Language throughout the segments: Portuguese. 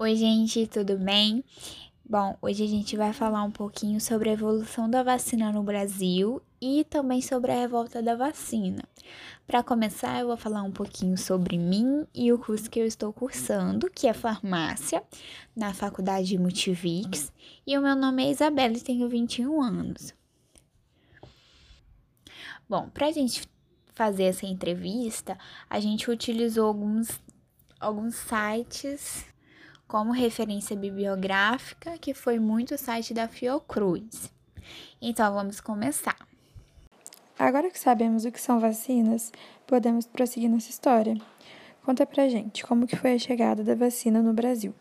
Oi, gente, tudo bem? Bom, hoje a gente vai falar um pouquinho sobre a evolução da vacina no Brasil e também sobre a revolta da vacina. Para começar, eu vou falar um pouquinho sobre mim e o curso que eu estou cursando, que é farmácia, na Faculdade Multivix, e o meu nome é Isabela e tenho 21 anos. Bom, para a gente fazer essa entrevista, a gente utilizou alguns, alguns sites como referência bibliográfica, que foi muito o site da Fiocruz. Então, vamos começar. Agora que sabemos o que são vacinas, podemos prosseguir nossa história. Conta pra gente como que foi a chegada da vacina no Brasil.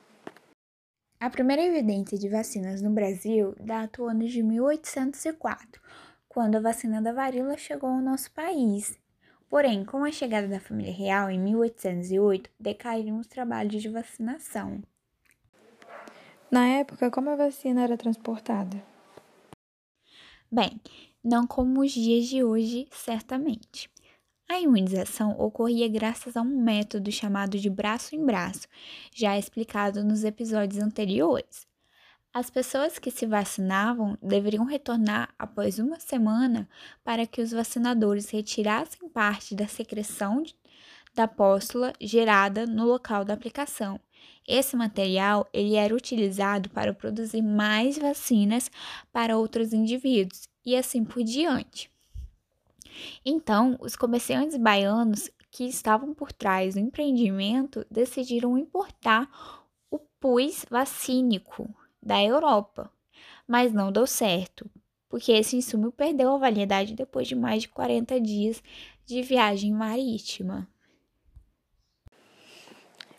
A primeira evidência de vacinas no Brasil data o ano de 1804, quando a vacina da varíola chegou ao nosso país. Porém, com a chegada da família real em 1808, decaíram os trabalhos de vacinação. Na época, como a vacina era transportada? Bem, não como os dias de hoje, certamente. A imunização ocorria graças a um método chamado de braço em braço, já explicado nos episódios anteriores. As pessoas que se vacinavam deveriam retornar após uma semana para que os vacinadores retirassem parte da secreção da póstula gerada no local da aplicação esse material ele era utilizado para produzir mais vacinas para outros indivíduos e assim por diante. Então, os comerciantes baianos que estavam por trás do empreendimento decidiram importar o pus vacínico da Europa, mas não deu certo, porque esse insumo perdeu a validade depois de mais de 40 dias de viagem marítima.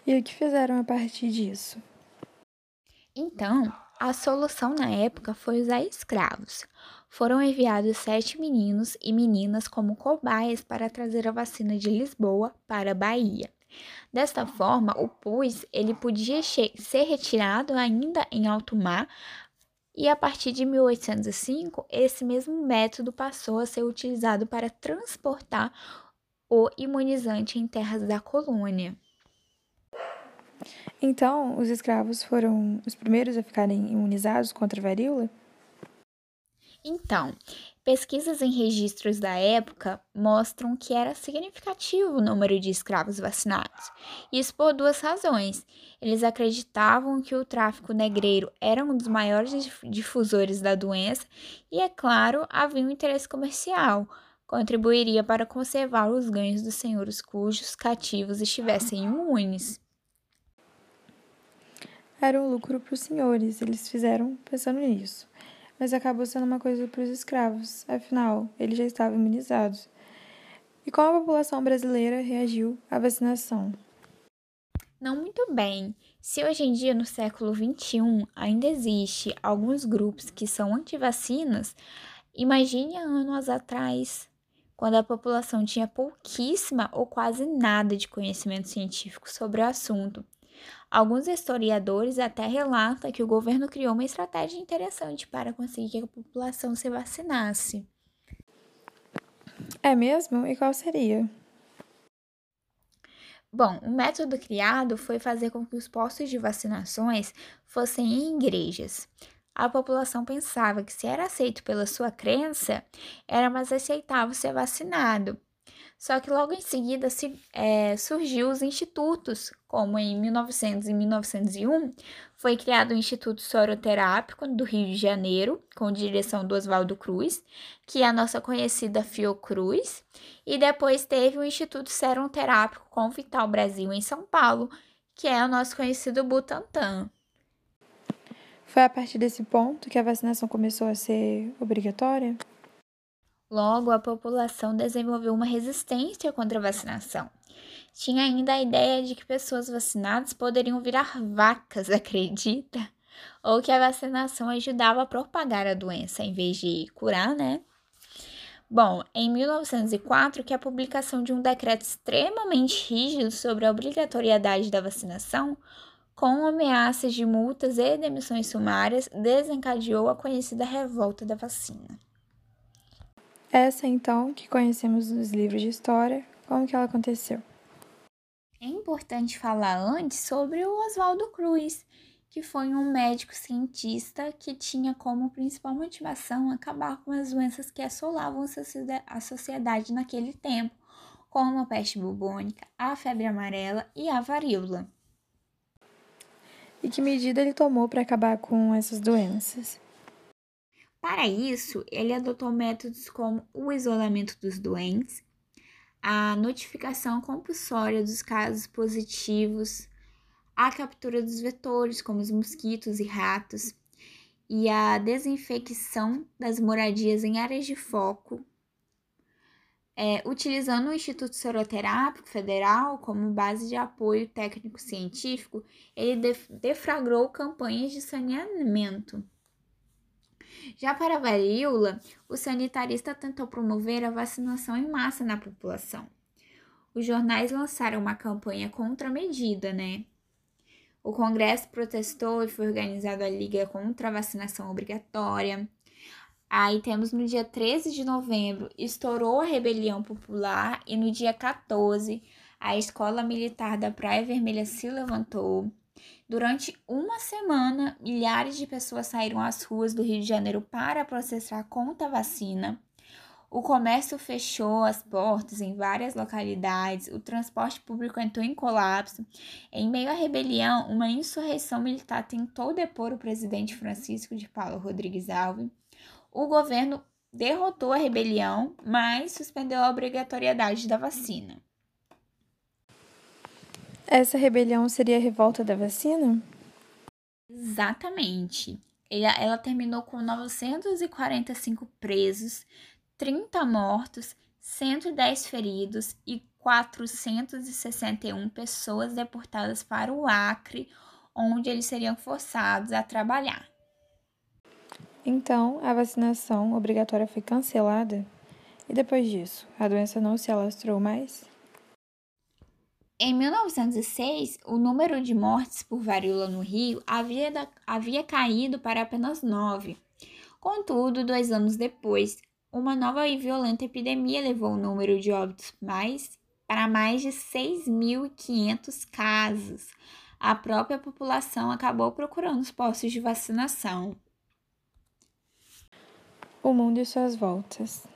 E o que fizeram a partir disso? Então, a solução na época foi usar escravos. Foram enviados sete meninos e meninas como cobaias para trazer a vacina de Lisboa para a Bahia. Desta forma, o pus ele podia ser retirado ainda em alto mar e a partir de 1805, esse mesmo método passou a ser utilizado para transportar o imunizante em terras da colônia. Então, os escravos foram os primeiros a ficarem imunizados contra a varíola? Então, pesquisas em registros da época mostram que era significativo o número de escravos vacinados. Isso por duas razões. Eles acreditavam que o tráfico negreiro era um dos maiores difusores da doença e, é claro, havia um interesse comercial. Contribuiria para conservar os ganhos dos senhores cujos cativos estivessem imunes era um lucro para os senhores, eles fizeram pensando nisso. Mas acabou sendo uma coisa para os escravos, afinal, eles já estavam imunizados. E como a população brasileira reagiu à vacinação? Não muito bem. Se hoje em dia, no século XXI, ainda existe alguns grupos que são anti-vacinas, imagine anos atrás, quando a população tinha pouquíssima ou quase nada de conhecimento científico sobre o assunto. Alguns historiadores até relatam que o governo criou uma estratégia interessante para conseguir que a população se vacinasse. É mesmo? E qual seria? Bom, o método criado foi fazer com que os postos de vacinações fossem em igrejas. A população pensava que se era aceito pela sua crença, era mais aceitável ser vacinado. Só que logo em seguida se, é, surgiu os institutos, como em 1900 e 1901 foi criado o Instituto Soroterápico do Rio de Janeiro, com direção do Oswaldo Cruz, que é a nossa conhecida Fiocruz, e depois teve o Instituto Seroterápico com Vital Brasil em São Paulo, que é o nosso conhecido Butantan. Foi a partir desse ponto que a vacinação começou a ser obrigatória? Logo, a população desenvolveu uma resistência contra a vacinação. Tinha ainda a ideia de que pessoas vacinadas poderiam virar vacas, acredita? Ou que a vacinação ajudava a propagar a doença em vez de curar, né? Bom, em 1904, que a publicação de um decreto extremamente rígido sobre a obrigatoriedade da vacinação, com ameaças de multas e demissões sumárias, desencadeou a conhecida revolta da vacina. Essa então que conhecemos nos livros de história, como que ela aconteceu? É importante falar antes sobre o Oswaldo Cruz, que foi um médico cientista que tinha como principal motivação acabar com as doenças que assolavam a sociedade naquele tempo, como a peste bubônica, a febre amarela e a varíola. E que medida ele tomou para acabar com essas doenças? Para isso, ele adotou métodos como o isolamento dos doentes, a notificação compulsória dos casos positivos, a captura dos vetores, como os mosquitos e ratos, e a desinfecção das moradias em áreas de foco, é, utilizando o Instituto Soroterápico Federal como base de apoio técnico-científico, ele deflagrou campanhas de saneamento. Já para a varíola, o sanitarista tentou promover a vacinação em massa na população. Os jornais lançaram uma campanha contra a medida, né? O Congresso protestou e foi organizada a Liga contra a Vacinação Obrigatória. Aí temos no dia 13 de novembro, estourou a rebelião popular e no dia 14, a Escola Militar da Praia Vermelha se levantou. Durante uma semana, milhares de pessoas saíram às ruas do Rio de Janeiro para protestar contra a vacina. O comércio fechou as portas em várias localidades, o transporte público entrou em colapso. Em meio à rebelião, uma insurreição militar tentou depor o presidente Francisco de Paulo Rodrigues Alves. O governo derrotou a rebelião, mas suspendeu a obrigatoriedade da vacina. Essa rebelião seria a revolta da vacina? Exatamente. Ela, ela terminou com 945 presos, 30 mortos, 110 feridos e 461 pessoas deportadas para o Acre, onde eles seriam forçados a trabalhar. Então, a vacinação obrigatória foi cancelada? E depois disso, a doença não se alastrou mais? Em 1906, o número de mortes por varíola no Rio havia, havia caído para apenas nove. Contudo, dois anos depois, uma nova e violenta epidemia levou o número de óbitos mais para mais de 6.500 casos. A própria população acabou procurando os postos de vacinação. O mundo e suas voltas.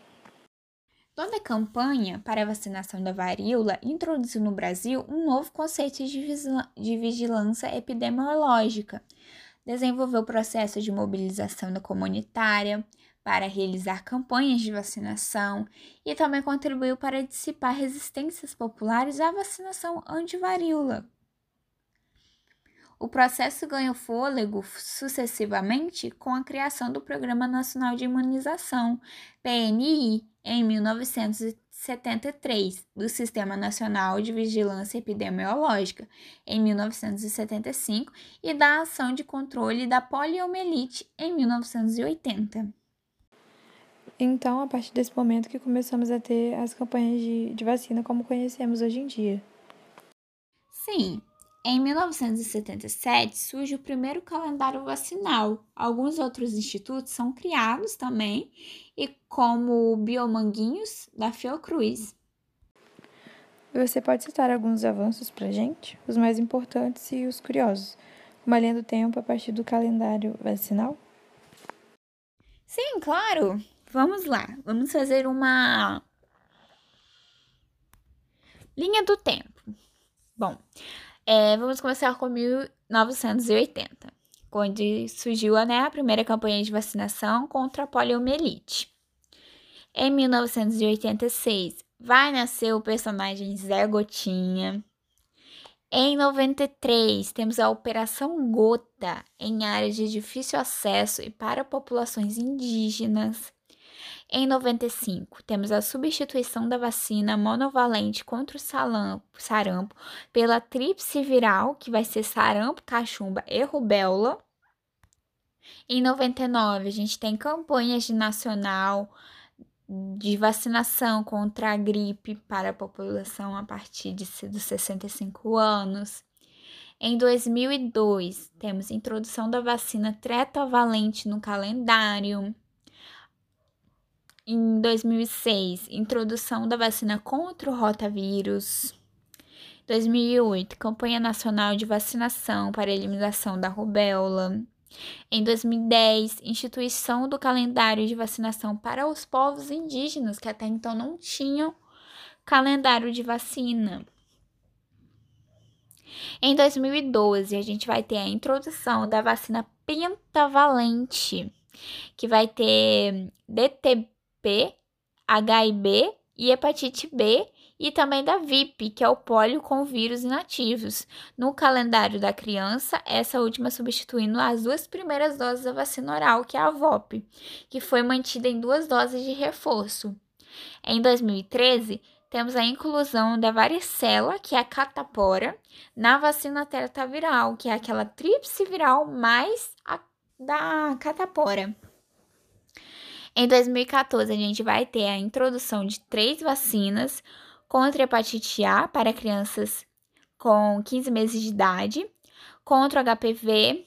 Toda a campanha para a vacinação da varíola introduziu no Brasil um novo conceito de vigilância epidemiológica, desenvolveu o processo de mobilização da comunitária, para realizar campanhas de vacinação e também contribuiu para dissipar resistências populares à vacinação anti-varíola. O processo ganhou fôlego sucessivamente com a criação do Programa Nacional de Imunização, PNI, em 1973, do Sistema Nacional de Vigilância Epidemiológica, em 1975, e da Ação de Controle da Poliomielite, em 1980. Então, a partir desse momento que começamos a ter as campanhas de, de vacina como conhecemos hoje em dia. Sim, em 1977 surge o primeiro calendário vacinal. Alguns outros institutos são criados também, e como o Biomanguinhos da Fiocruz. Você pode citar alguns avanços para gente, os mais importantes e os curiosos, uma linha do tempo a partir do calendário vacinal? Sim, claro. Vamos lá, vamos fazer uma linha do tempo. Bom, é, vamos começar com 1980, quando surgiu né, a primeira campanha de vacinação contra a poliomielite. Em 1986, vai nascer o personagem Zé Gotinha. Em 93, temos a Operação Gota em áreas de difícil acesso e para populações indígenas. Em 95, temos a substituição da vacina monovalente contra o sarampo pela tríplice viral, que vai ser sarampo, cachumba e rubéola. Em 99, a gente tem campanhas de nacional de vacinação contra a gripe para a população a partir de, dos 65 anos. Em 2002, temos introdução da vacina tretavalente no calendário. Em 2006, introdução da vacina contra o rotavírus. 2008, Campanha Nacional de Vacinação para Eliminação da Rubéola. Em 2010, instituição do calendário de vacinação para os povos indígenas, que até então não tinham calendário de vacina. Em 2012, a gente vai ter a introdução da vacina pentavalente, que vai ter DTP, HIV e hepatite B e também da VIP, que é o pólio com vírus inativos. No calendário da criança, essa última substituindo as duas primeiras doses da vacina oral, que é a VOP, que foi mantida em duas doses de reforço. Em 2013, temos a inclusão da varicela, que é a catapora, na vacina tetraviral, que é aquela tríplice viral mais a da catapora. Em 2014, a gente vai ter a introdução de três vacinas contra a hepatite A para crianças com 15 meses de idade, contra o HPV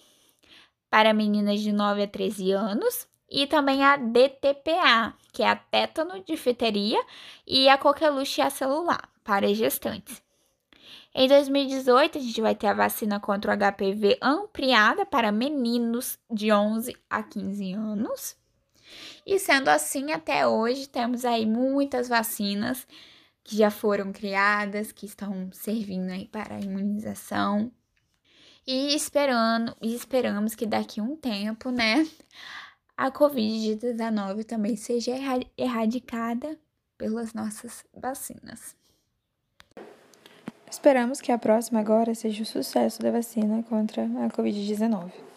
para meninas de 9 a 13 anos e também a DTPA, que é a tétano, difteria e a coqueluche celular para gestantes. Em 2018, a gente vai ter a vacina contra o HPV ampliada para meninos de 11 a 15 anos. E sendo assim, até hoje temos aí muitas vacinas que já foram criadas, que estão servindo aí para a imunização. E esperando, e esperamos que daqui a um tempo, né, a COVID-19 também seja erradicada pelas nossas vacinas. Esperamos que a próxima agora seja o sucesso da vacina contra a Covid-19.